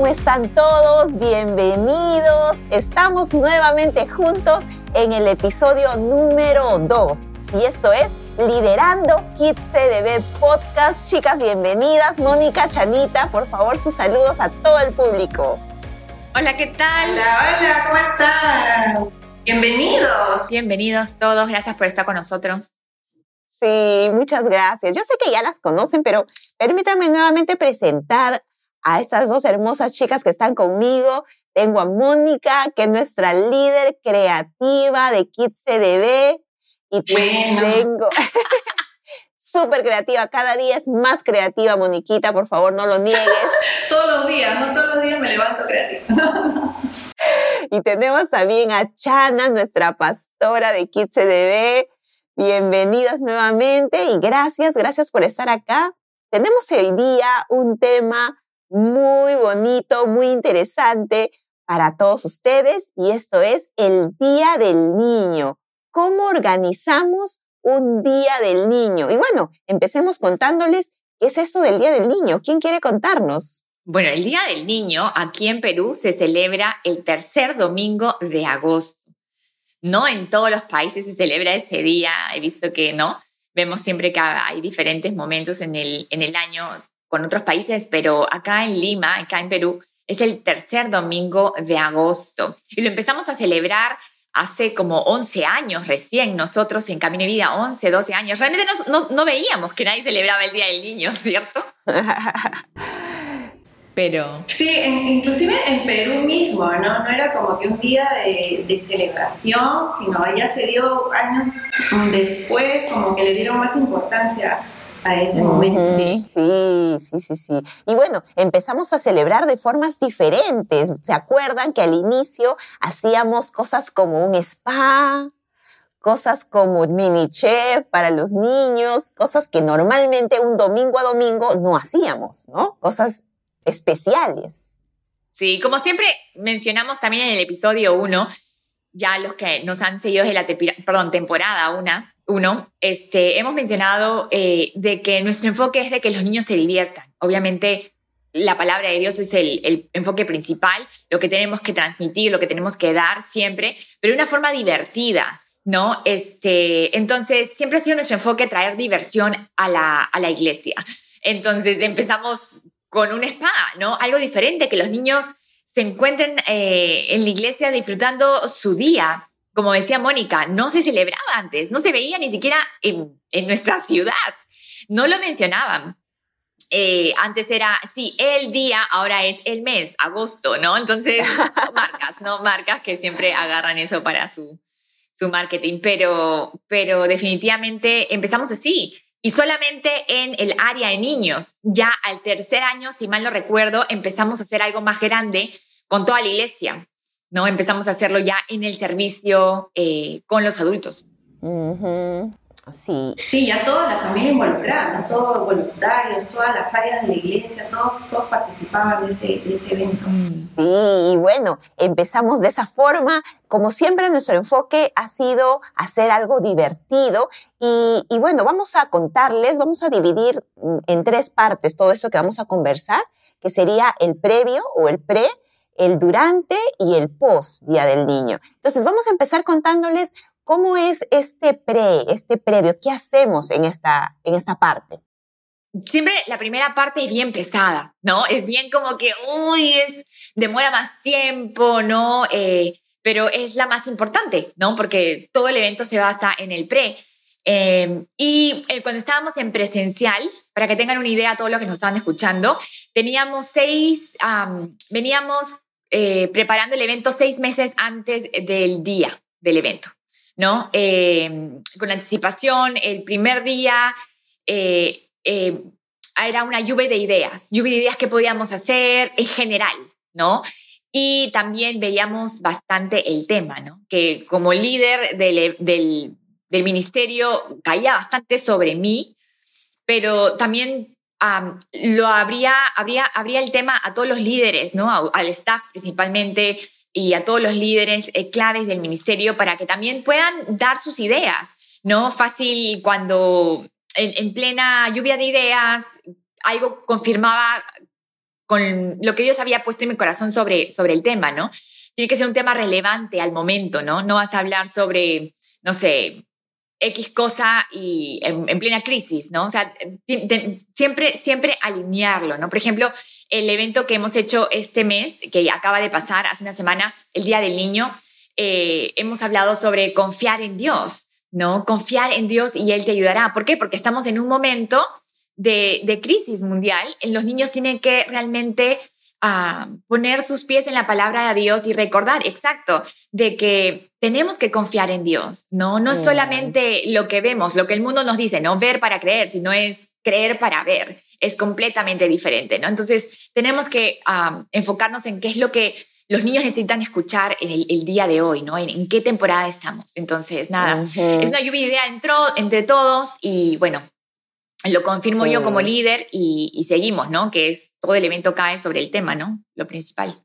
¿cómo están todos? Bienvenidos. Estamos nuevamente juntos en el episodio número 2 y esto es Liderando Kids CDB Podcast. Chicas, bienvenidas. Mónica, Chanita, por favor, sus saludos a todo el público. Hola, ¿qué tal? Hola, hola, ¿cómo están? Bienvenidos. Bienvenidos todos, gracias por estar con nosotros. Sí, muchas gracias. Yo sé que ya las conocen, pero permítanme nuevamente presentar a estas dos hermosas chicas que están conmigo. Tengo a Mónica, que es nuestra líder creativa de Kids CDB. Y tengo súper creativa, cada día es más creativa, Moniquita, por favor, no lo niegues. todos los días, no todos los días me levanto creativa. y tenemos también a Chana, nuestra pastora de Kids CDB. Bienvenidas nuevamente y gracias, gracias por estar acá. Tenemos hoy día un tema muy bonito, muy interesante para todos ustedes y esto es el Día del Niño. ¿Cómo organizamos un Día del Niño? Y bueno, empecemos contándoles qué es esto del Día del Niño. ¿Quién quiere contarnos? Bueno, el Día del Niño aquí en Perú se celebra el tercer domingo de agosto. No en todos los países se celebra ese día, he visto que no. Vemos siempre que hay diferentes momentos en el, en el año con otros países, pero acá en Lima, acá en Perú, es el tercer domingo de agosto. Y lo empezamos a celebrar hace como 11 años recién, nosotros en Camino de Vida, 11, 12 años. Realmente no, no, no veíamos que nadie celebraba el Día del Niño, ¿cierto? pero... Sí, inclusive en Perú mismo, ¿no? No era como que un día de, de, celebración, sino ya se dio años después, como que le dieron más importancia a ese momento. Sí, sí, sí, sí. Y bueno, empezamos a celebrar de formas diferentes. ¿Se acuerdan que al inicio hacíamos cosas como un spa? cosas como mini chef para los niños, cosas que normalmente un domingo a domingo no hacíamos, ¿no? Cosas especiales. Sí, como siempre mencionamos también en el episodio 1, ya los que nos han seguido desde la perdón, temporada 1, uno, este, hemos mencionado eh, de que nuestro enfoque es de que los niños se diviertan. Obviamente, la palabra de Dios es el, enfoque principal, lo que tenemos que transmitir, lo que tenemos que dar siempre, pero de una forma divertida, ¿no? Este, entonces, siempre ha sido nuestro enfoque traer diversión a la, a la iglesia. Entonces, empezamos con un spa, ¿no? Algo diferente, que los niños se encuentren eh, en la iglesia disfrutando su día. Como decía Mónica, no se celebraba antes, no se veía ni siquiera en, en nuestra ciudad, no lo mencionaban. Eh, antes era, sí, el día, ahora es el mes, agosto, ¿no? Entonces, marcas, ¿no? Marcas que siempre agarran eso para su, su marketing, pero, pero definitivamente empezamos así. Y solamente en el área de niños, ya al tercer año, si mal no recuerdo, empezamos a hacer algo más grande con toda la iglesia, ¿no? Empezamos a hacerlo ya en el servicio eh, con los adultos. Sí. Sí, ya toda la familia involucrada, todos voluntarios, todas las áreas de la iglesia, todos, todos participaban de ese, de ese evento. Mm. Sí, y bueno, empezamos de esa forma. Como siempre, nuestro enfoque ha sido hacer algo divertido y, y bueno, vamos a contarles, vamos a dividir mm, en tres partes todo esto que vamos a conversar, que sería el previo o el pre, el durante y el post Día del Niño. Entonces, vamos a empezar contándoles ¿Cómo es este pre, este previo? ¿Qué hacemos en esta, en esta parte? Siempre la primera parte es bien pesada, ¿no? Es bien como que, uy, es, demora más tiempo, ¿no? Eh, pero es la más importante, ¿no? Porque todo el evento se basa en el pre. Eh, y eh, cuando estábamos en presencial, para que tengan una idea todos los que nos estaban escuchando, teníamos seis, um, veníamos eh, preparando el evento seis meses antes del día del evento. ¿no? Eh, con anticipación, el primer día eh, era una lluvia de ideas, lluvia de ideas que podíamos hacer en general, ¿no? Y también veíamos bastante el tema, ¿no? Que como líder del, del, del ministerio caía bastante sobre mí, pero también um, lo habría, habría, habría el tema a todos los líderes, ¿no? Al staff principalmente, y a todos los líderes eh, claves del ministerio para que también puedan dar sus ideas, ¿no? Fácil cuando en, plena lluvia de ideas algo confirmaba con lo que Dios había puesto en mi corazón sobre, sobre el tema, ¿no? Tiene que ser un tema relevante al momento, ¿no? No vas a hablar sobre, no sé, X cosa y en, plena crisis, ¿no? O sea, siempre, siempre alinearlo, ¿no? Por ejemplo, el evento que hemos hecho este mes, que acaba de pasar hace una semana, el Día del Niño, eh, hemos hablado sobre confiar en Dios, ¿no? Confiar en Dios y Él te ayudará. ¿Por qué? Porque estamos en un momento de, crisis mundial, los niños tienen que realmente ah, poner sus pies en la palabra de Dios y recordar, exacto, de que tenemos que confiar en Dios, ¿no? No es solamente lo que vemos, lo que el mundo nos dice, no ver para creer, sino es creer para ver. Es completamente diferente, ¿no? Entonces, tenemos que ah, enfocarnos en qué es lo que los niños necesitan escuchar en el, día de hoy, ¿no? En, qué temporada estamos. Entonces, nada, es una lluvia de idea entre todos y bueno, lo confirmo yo como líder y, seguimos, ¿no? Que es todo el evento cae sobre el tema, ¿no? Lo principal.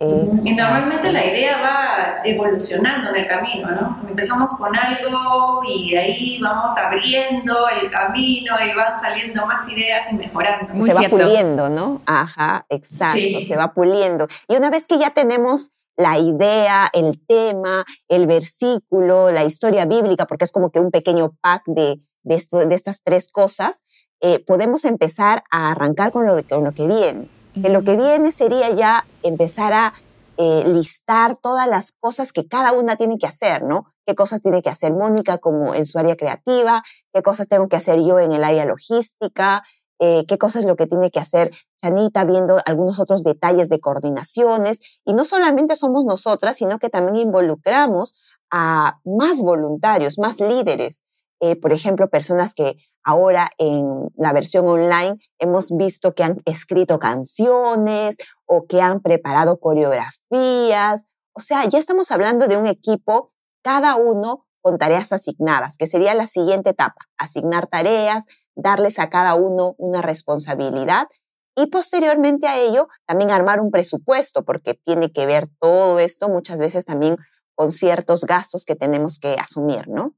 Y normalmente la idea va evolucionando en el camino, ¿no? Empezamos con algo y de ahí vamos abriendo el camino y van saliendo más ideas y mejorando. se va puliendo, ¿no? Ajá, exacto, se va puliendo. Y una vez que ya tenemos la idea, el tema, el versículo, la historia bíblica, porque es como que un pequeño pack de, de, esto, de estas tres cosas, eh, podemos empezar a arrancar con lo, con lo que viene. Que lo que viene sería ya empezar a eh, listar todas las cosas que cada una tiene que hacer, ¿no? ¿Qué cosas tiene que hacer Mónica como en su área creativa? ¿Qué cosas tengo que hacer yo en el área logística? Eh, qué cosas es lo que tiene que hacer Chanita, viendo algunos otros detalles de coordinaciones. Y no solamente somos nosotras, sino que también involucramos a más voluntarios, más líderes. Eh, por ejemplo, personas que ahora en la versión online hemos visto que han escrito canciones o que han preparado coreografías. O sea, ya estamos hablando de un equipo, cada uno con tareas asignadas, que sería la siguiente etapa, asignar tareas, darles a cada uno una responsabilidad y posteriormente a ello también armar un presupuesto, porque tiene que ver todo esto muchas veces también con ciertos gastos que tenemos que asumir, ¿no?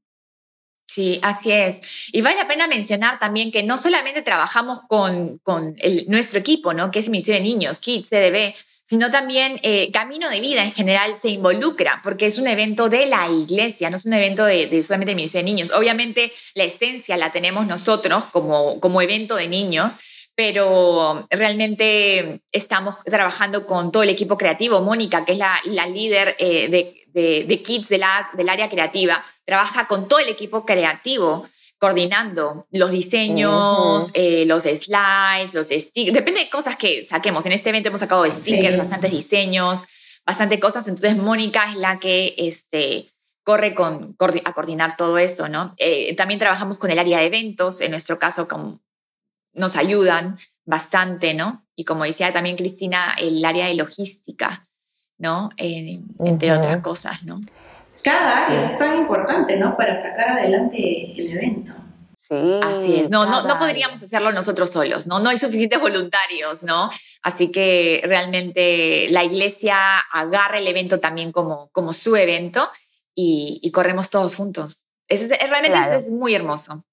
Sí, así es. Y vale la pena mencionar también que no solamente trabajamos con, con nuestro equipo, ¿no? que es Misión de Niños, Kids, CDB, sino también eh, Camino de Vida en general se involucra, porque es un evento de la iglesia, no es un evento de, solamente de Misión de Niños. Obviamente la esencia la tenemos nosotros como, como evento de niños, pero realmente estamos trabajando con todo el equipo creativo. Mónica, que es la, la líder eh, de, de, de, Kids del área creativa, trabaja con todo el equipo creativo coordinando los diseños, eh, los slides, los stickers, depende de cosas que saquemos. En este evento hemos sacado stickers, bastantes diseños, bastante cosas. Entonces, Mónica es la que este, corre con, a coordinar todo eso, ¿no? Eh, también trabajamos con el área de eventos, en nuestro caso como nos ayudan bastante, ¿no? Y como decía también Cristina, el área de logística, ¿no? Eh, entre otras cosas, ¿no? Cada área es tan importante, ¿no? Para sacar adelante el evento. Sí. Así es. No, no, no podríamos hacerlo nosotros solos, ¿no? No hay suficientes voluntarios, ¿no? Así que realmente la iglesia agarra el evento también como, como su evento y, corremos todos juntos. Es, realmente es muy hermoso.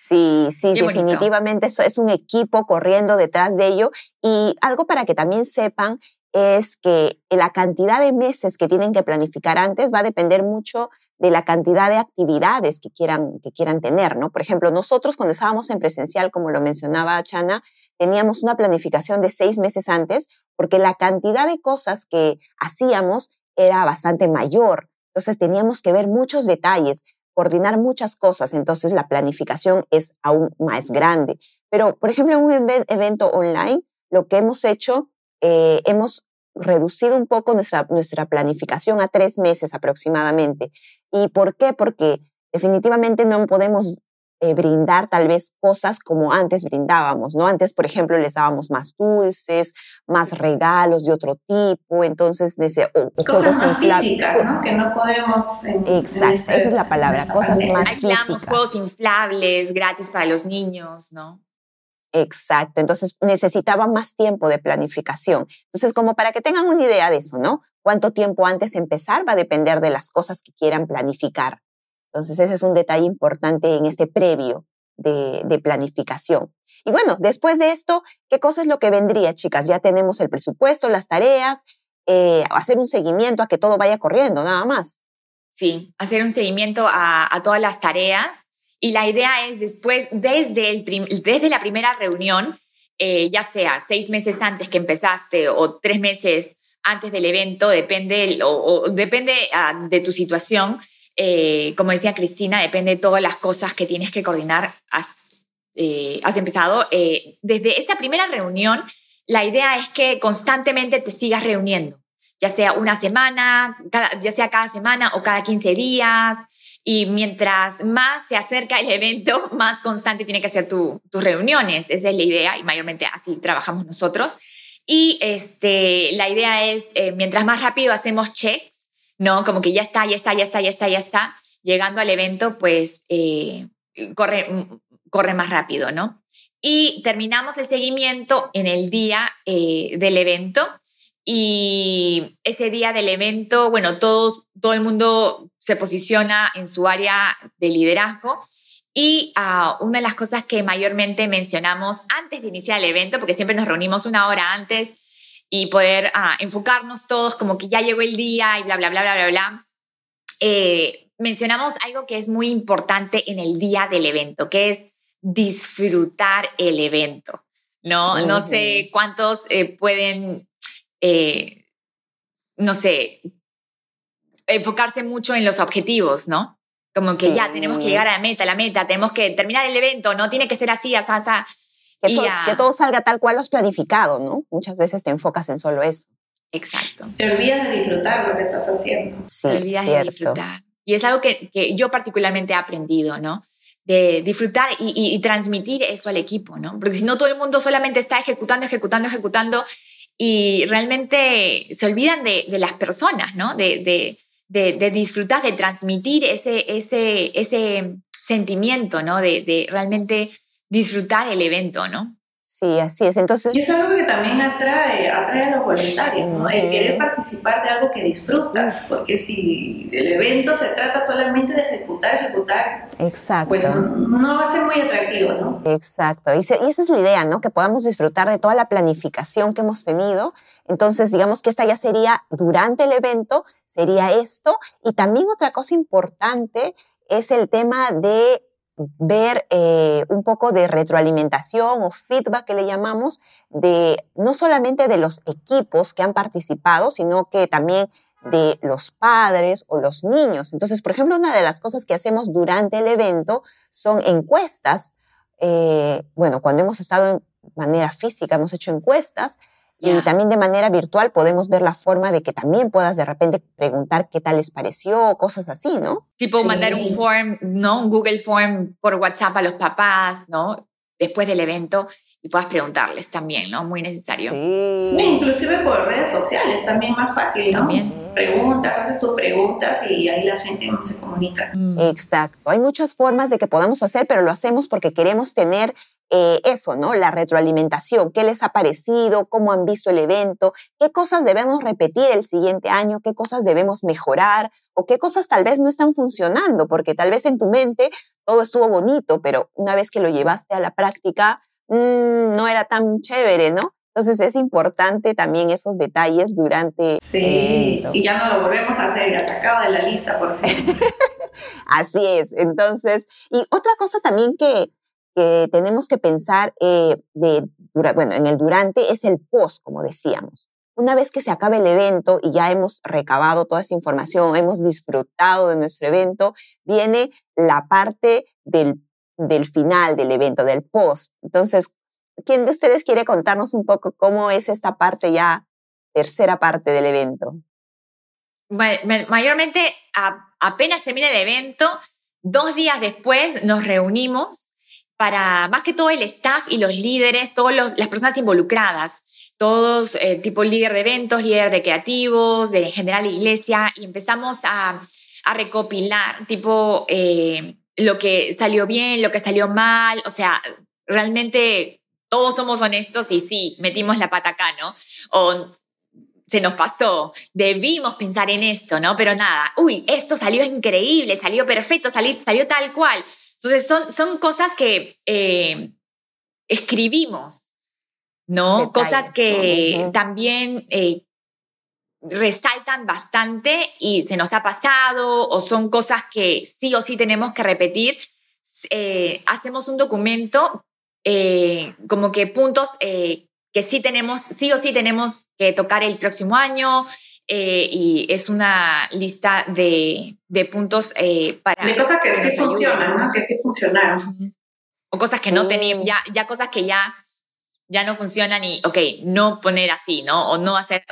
Sí, sí, definitivamente eso es un equipo corriendo detrás de ello. Y algo para que también sepan es que la cantidad de meses que tienen que planificar antes va a depender mucho de la cantidad de actividades que quieran, que quieran tener, ¿no? Por ejemplo, nosotros cuando estábamos en presencial, como lo mencionaba Chana, teníamos una planificación de seis meses antes porque la cantidad de cosas que hacíamos era bastante mayor. Entonces teníamos que ver muchos detalles, coordinar muchas cosas, entonces la planificación es aún más grande. Pero, por ejemplo, en un evento online, lo que hemos hecho, eh, hemos reducido un poco nuestra, nuestra planificación a tres meses aproximadamente. ¿Y por qué? Porque definitivamente no podemos eh, brindar tal vez cosas como antes brindábamos, ¿no? Antes, por ejemplo, les dábamos más dulces, más regalos de otro tipo, entonces, o, cosas más físicas, ¿no? Que no podemos... Exacto, esa es la palabra, cosas más físicas. juegos inflables gratis para los niños, ¿no? Exacto, entonces necesitaba más tiempo de planificación. Entonces, como para que tengan una idea de eso, ¿no? Cuánto tiempo antes empezar va a depender de las cosas que quieran planificar. Entonces, ese es un detalle importante en este previo de, planificación. Y bueno, después de esto, ¿qué cosa es lo que vendría, chicas? Ya tenemos el presupuesto, las tareas, eh, hacer un seguimiento a que todo vaya corriendo, nada más. Sí, hacer un seguimiento a, todas las tareas. Y la idea es después, desde, el desde la primera reunión, eh, ya sea seis meses antes que empezaste o tres meses antes del evento, depende, depende ah, de tu situación. Eh, como decía Cristina, depende de todas las cosas que tienes que coordinar. Has, eh, has empezado. desde esa primera reunión, la idea es que constantemente te sigas reuniendo, ya sea una semana, ya sea cada semana o cada 15 días. Y mientras más se acerca el evento, más constante tiene que ser tus reuniones. Esa es la idea y mayormente así trabajamos nosotros. Y este, la idea es, eh, mientras más rápido hacemos checks, ¿no? Como que ya está, ya está, ya está, ya está, ya está, llegando al evento, pues eh, corre, corre más rápido, ¿no? Y terminamos el seguimiento en el día eh, del evento y ese día del evento, bueno, todos, todo el mundo se posiciona en su área de liderazgo. Y ah, una de las cosas que mayormente mencionamos antes de iniciar el evento, porque siempre nos reunimos una hora antes y poder ah, enfocarnos todos como que ya llegó el día y bla, bla, bla, bla, bla, bla, eh, mencionamos algo que es muy importante en el día del evento, que es disfrutar el evento. No, no sé cuántos eh, pueden eh, no sé, enfocarse mucho en los objetivos, ¿no? Como que ya tenemos que llegar a la meta, la meta, tenemos que terminar el evento, no tiene que ser así, así, Que, que todo salga tal cual lo has planificado, ¿no? Muchas veces te enfocas en solo eso. Exacto. Te olvidas de disfrutar lo que estás haciendo. te olvidas de disfrutar. Y es algo que, que, yo particularmente he aprendido, ¿no? De disfrutar y, y, transmitir eso al equipo, ¿no? Porque si no, todo el mundo solamente está ejecutando, ejecutando, ejecutando y realmente se olvidan de, las personas, ¿no? De, de, disfrutar, de transmitir ese, ese, ese sentimiento, ¿no? De, realmente disfrutar el evento, ¿no? Sí, así es. Entonces... Y es algo que también atrae, atrae a los voluntarios, ¿no? El querer participar de algo que disfrutas, porque si el evento se trata solamente de ejecutar, ejecutar, Exacto. pues no va a ser muy atractivo, ¿no? Exacto. Y, y esa es la idea, ¿no? Que podamos disfrutar de toda la planificación que hemos tenido. Entonces, digamos que esta ya sería durante el evento, sería esto. Y también otra cosa importante es el tema de ver eh, un poco de retroalimentación o feedback que le llamamos de no solamente de los equipos que han participado, sino que también de los padres o los niños. Entonces, por ejemplo, una de las cosas que hacemos durante el evento son encuestas. Eh, bueno, cuando hemos estado en manera física, hemos hecho encuestas y también de manera virtual podemos ver la forma de que también puedas de repente preguntar qué tal les pareció, cosas así, ¿no? Tipo mandar un form, ¿no? Un Google Form por WhatsApp a los papás, ¿no? Después del evento y puedas preguntarles también, ¿no? Muy necesario. Sí. Inclusive por redes sociales, también más fácil, ¿no? También. Preguntas, haces tus preguntas y ahí la gente se comunica. Mm. Exacto. Hay muchas formas de que podamos hacer, pero lo hacemos porque queremos tener eh, eso, ¿no? La retroalimentación, qué les ha parecido, cómo han visto el evento, qué cosas debemos repetir el siguiente año, qué cosas debemos mejorar o qué cosas tal vez no están funcionando, porque tal vez en tu mente todo estuvo bonito, pero una vez que lo llevaste a la práctica, mmm, no era tan chévere, ¿no? Entonces es importante también esos detalles durante sí, el y ya no lo volvemos a hacer, ya se acaba de la lista por siempre. Así es. Entonces, y otra cosa también que, que tenemos que pensar eh, de, bueno, en el durante es el post, como decíamos. Una vez que se acabe el evento y ya hemos recabado toda esa información, hemos disfrutado de nuestro evento, viene la parte del, del final del evento, del post. Entonces, ¿quién de ustedes quiere contarnos un poco cómo es esta parte ya, tercera parte del evento? Mayormente, apenas termina el evento, dos días después nos reunimos para más que todo el staff y los líderes, todas las personas involucradas, todos eh, tipo líder de eventos, líder de creativos, de general iglesia, y empezamos a, recopilar tipo eh, lo que salió bien, lo que salió mal, o sea, realmente todos somos honestos y sí, metimos la pata acá, ¿no? O se nos pasó, debimos pensar en esto, ¿no? Pero nada, uy, esto salió increíble, salió perfecto, salió, salió tal cual Entonces, son, son cosas que eh, escribimos, ¿no? cosas que también eh, resaltan bastante y se nos ha pasado o son cosas que sí o sí tenemos que repetir. Eh, hacemos un documento como que puntos que sí tenemos, sí o sí tenemos que tocar el próximo año, eh, y es una lista de, de puntos eh, para... De cosas que, sí funcionan, ¿no? Que sí funcionaron. O cosas que no tenían, ya, ya cosas que ya, ya no funcionan y, ok, no poner así, ¿no? O no hacer,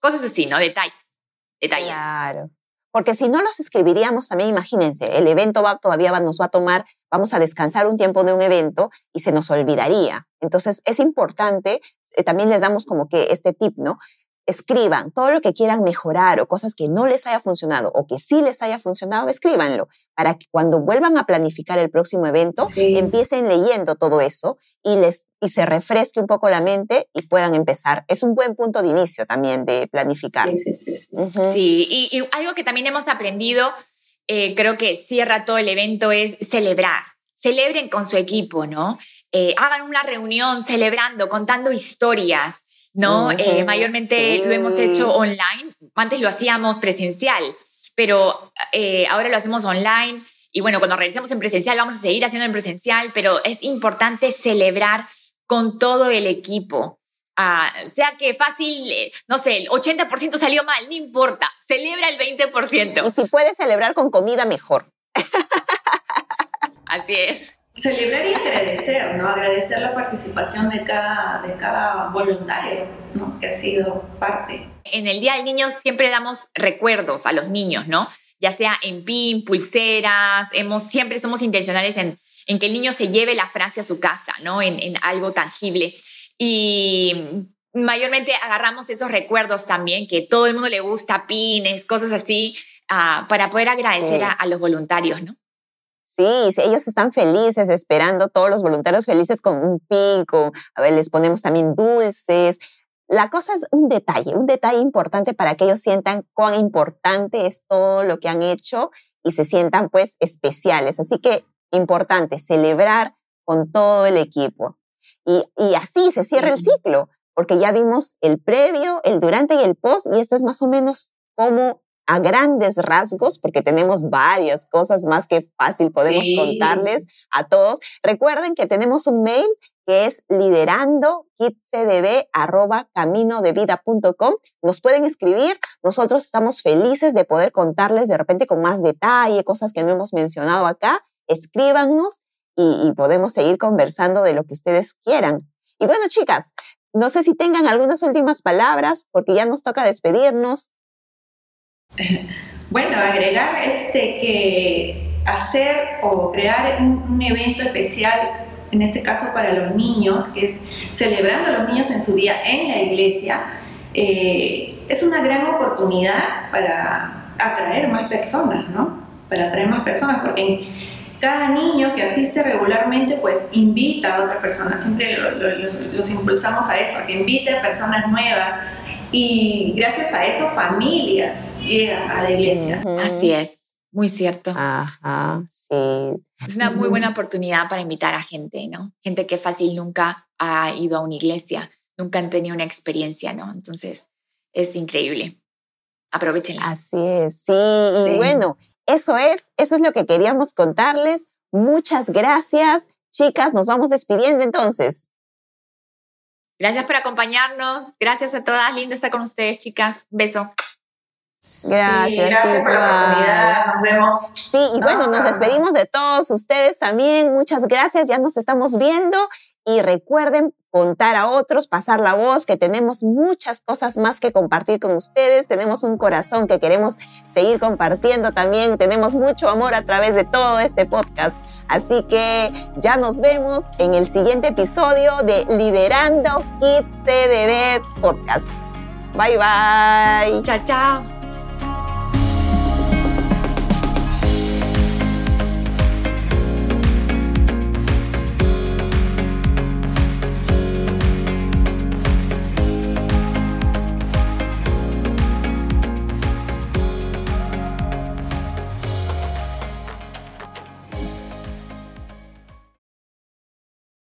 cosas así, ¿no? Detalle, detalles. Claro. Porque si no los escribiríamos también, imagínense, el evento va, todavía nos va a tomar, vamos a descansar un tiempo de un evento y se nos olvidaría. Entonces es importante, eh, también les damos como que este tip, ¿no? Escriban todo lo que quieran mejorar o cosas que no les haya funcionado o que sí les haya funcionado, escríbanlo para que cuando vuelvan a planificar el próximo evento empiecen leyendo todo eso y les y se refresque un poco la mente y puedan empezar. Es un buen punto de inicio también de planificar. Sí, sí, sí. sí. Y, algo que también hemos aprendido, eh, creo que cierra todo el evento, es celebrar. Celebren con su equipo, ¿no? Eh, hagan una reunión celebrando, contando historias, ¿no? Eh, mayormente lo hemos hecho online, antes lo hacíamos presencial, pero eh, ahora lo hacemos online y bueno, cuando regresemos en presencial vamos a seguir haciendo en presencial, pero es importante celebrar con todo el equipo. Ah, sea que fácil, eh, no sé, el 80% salió mal, no importa, celebra el 20%. Y si puedes celebrar con comida, mejor. Así es. Celebrar y agradecer, ¿no? Agradecer la participación de cada, de cada voluntario, ¿no? Que ha sido parte. En el Día del Niño siempre damos recuerdos a los niños, ¿no? Ya sea en pin, pulseras, hemos, siempre somos intencionales en, en que el niño se lleve la frase a su casa, ¿no? En, en algo tangible. Y mayormente agarramos esos recuerdos también, que todo el mundo le gusta, pines, cosas así, uh, para poder agradecer a, a los voluntarios, ¿no? Sí, ellos están felices esperando, todos los voluntarios felices con un pico, a ver, les ponemos también dulces. La cosa es un detalle, un detalle importante para que ellos sientan cuán importante es todo lo que han hecho y se sientan pues especiales. Así que importante, celebrar con todo el equipo. Y, y así se cierra el ciclo, porque ya vimos el previo, el durante y el post, y esto es más o menos cómo a grandes rasgos, porque tenemos varias cosas más que fácil podemos contarles a todos. Recuerden que tenemos un mail que es liderando caminodevida.com. Nos pueden escribir, nosotros estamos felices de poder contarles de repente con más detalle, cosas que no hemos mencionado acá. Escríbanos y, y podemos seguir conversando de lo que ustedes quieran. Y bueno, chicas, no sé si tengan algunas últimas palabras, porque ya nos toca despedirnos. Bueno, agregar este que hacer o crear un, evento especial, en este caso para los niños, que es celebrando a los niños en su día en la iglesia, eh, es una gran oportunidad para atraer más personas, ¿no? Para atraer más personas, porque cada niño que asiste regularmente, pues invita a otra persona. Siempre los, impulsamos a eso, a que invite a personas nuevas, y gracias a eso familias llegan a la iglesia. Así es, muy cierto. Ajá, sí. Es una muy buena oportunidad para invitar a gente, ¿no? Gente que fácil nunca ha ido a una iglesia, nunca han tenido una experiencia, ¿no? Entonces, es increíble. Aprovechenla. Así es, sí. Y bueno, eso es, eso es lo que queríamos contarles. Muchas gracias. Chicas, nos vamos despidiendo entonces. Gracias por acompañarnos. Gracias a todas. Lindo estar con ustedes, chicas. Beso. Gracias. gracias por la oportunidad. Nos vemos. Sí, y bueno, nos despedimos de todos ustedes también. Muchas gracias. Ya nos estamos viendo. Y recuerden contar a otros, pasar la voz, que tenemos muchas cosas más que compartir con ustedes. Tenemos un corazón que queremos seguir compartiendo también. Tenemos mucho amor a través de todo este podcast. Así que ya nos vemos en el siguiente episodio de Liderando Kids CDB Podcast. Bye bye. Chao, chao.